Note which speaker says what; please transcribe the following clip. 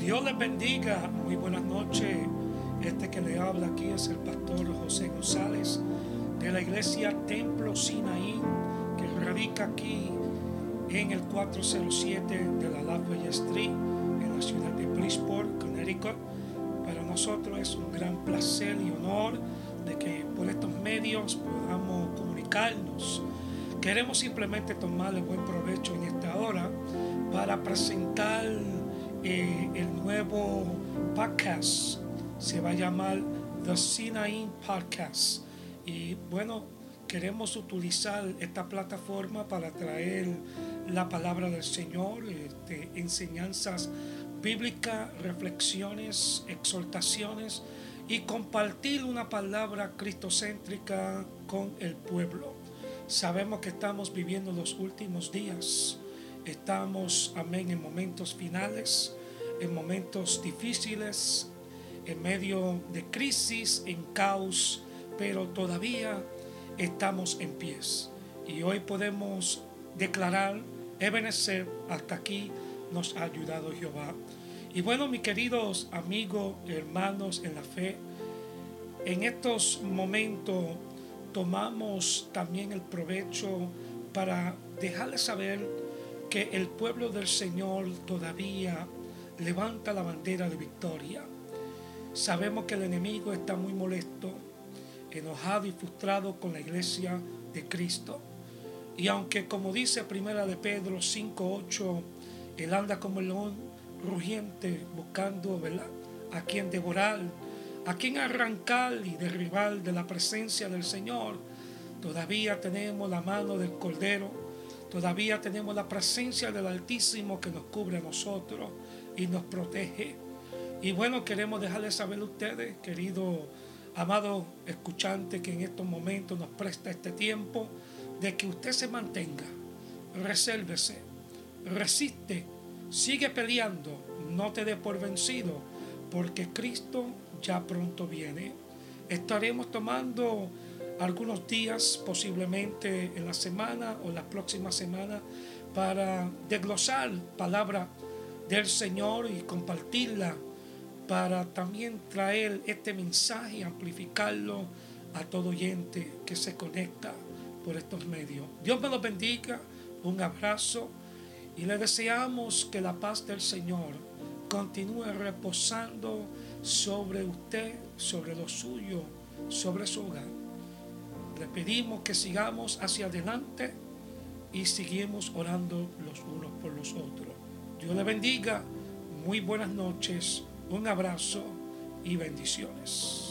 Speaker 1: Dios les bendiga. Muy buenas noches. Este que le habla aquí es el pastor José González de la iglesia Templo Sinaí, que radica aquí en el 407 de la Lafayette Street, en la ciudad de Bridgeport, Connecticut. Para nosotros es un gran placer y honor de que por estos medios podamos comunicarnos. Queremos simplemente tomarle buen provecho en esta hora para presentar nuevo podcast. Se va a llamar The Sinai Podcast. Y bueno, queremos utilizar esta plataforma para traer la palabra del Señor, este, enseñanzas bíblicas, reflexiones, exhortaciones y compartir una palabra cristocéntrica con el pueblo. Sabemos que estamos viviendo los últimos días Estamos, amén, en momentos finales, en momentos difíciles, en medio de crisis, en caos, pero todavía estamos en pies. Y hoy podemos declarar, Ebenezer, hasta aquí nos ha ayudado Jehová. Y bueno, mis queridos amigos, hermanos en la fe, en estos momentos tomamos también el provecho para dejarles saber que el pueblo del Señor todavía levanta la bandera de victoria. Sabemos que el enemigo está muy molesto, enojado y frustrado con la iglesia de Cristo. Y aunque como dice Primera de Pedro 5:8, él anda como el león rugiente buscando a quien devorar, a quien arrancar y derribar de la presencia del Señor, todavía tenemos la mano del Cordero Todavía tenemos la presencia del Altísimo que nos cubre a nosotros y nos protege. Y bueno, queremos dejarles saber a ustedes, querido amado escuchante, que en estos momentos nos presta este tiempo, de que usted se mantenga, resérvese, resiste, sigue peleando, no te dé por vencido, porque Cristo ya pronto viene. Estaremos tomando algunos días, posiblemente en la semana o la próxima semana, para desglosar palabra del Señor y compartirla, para también traer este mensaje y amplificarlo a todo oyente que se conecta por estos medios. Dios me los bendiga, un abrazo y le deseamos que la paz del Señor continúe reposando sobre usted, sobre lo suyo, sobre su hogar le pedimos que sigamos hacia adelante y seguimos orando los unos por los otros. Dios le bendiga, muy buenas noches, un abrazo y bendiciones.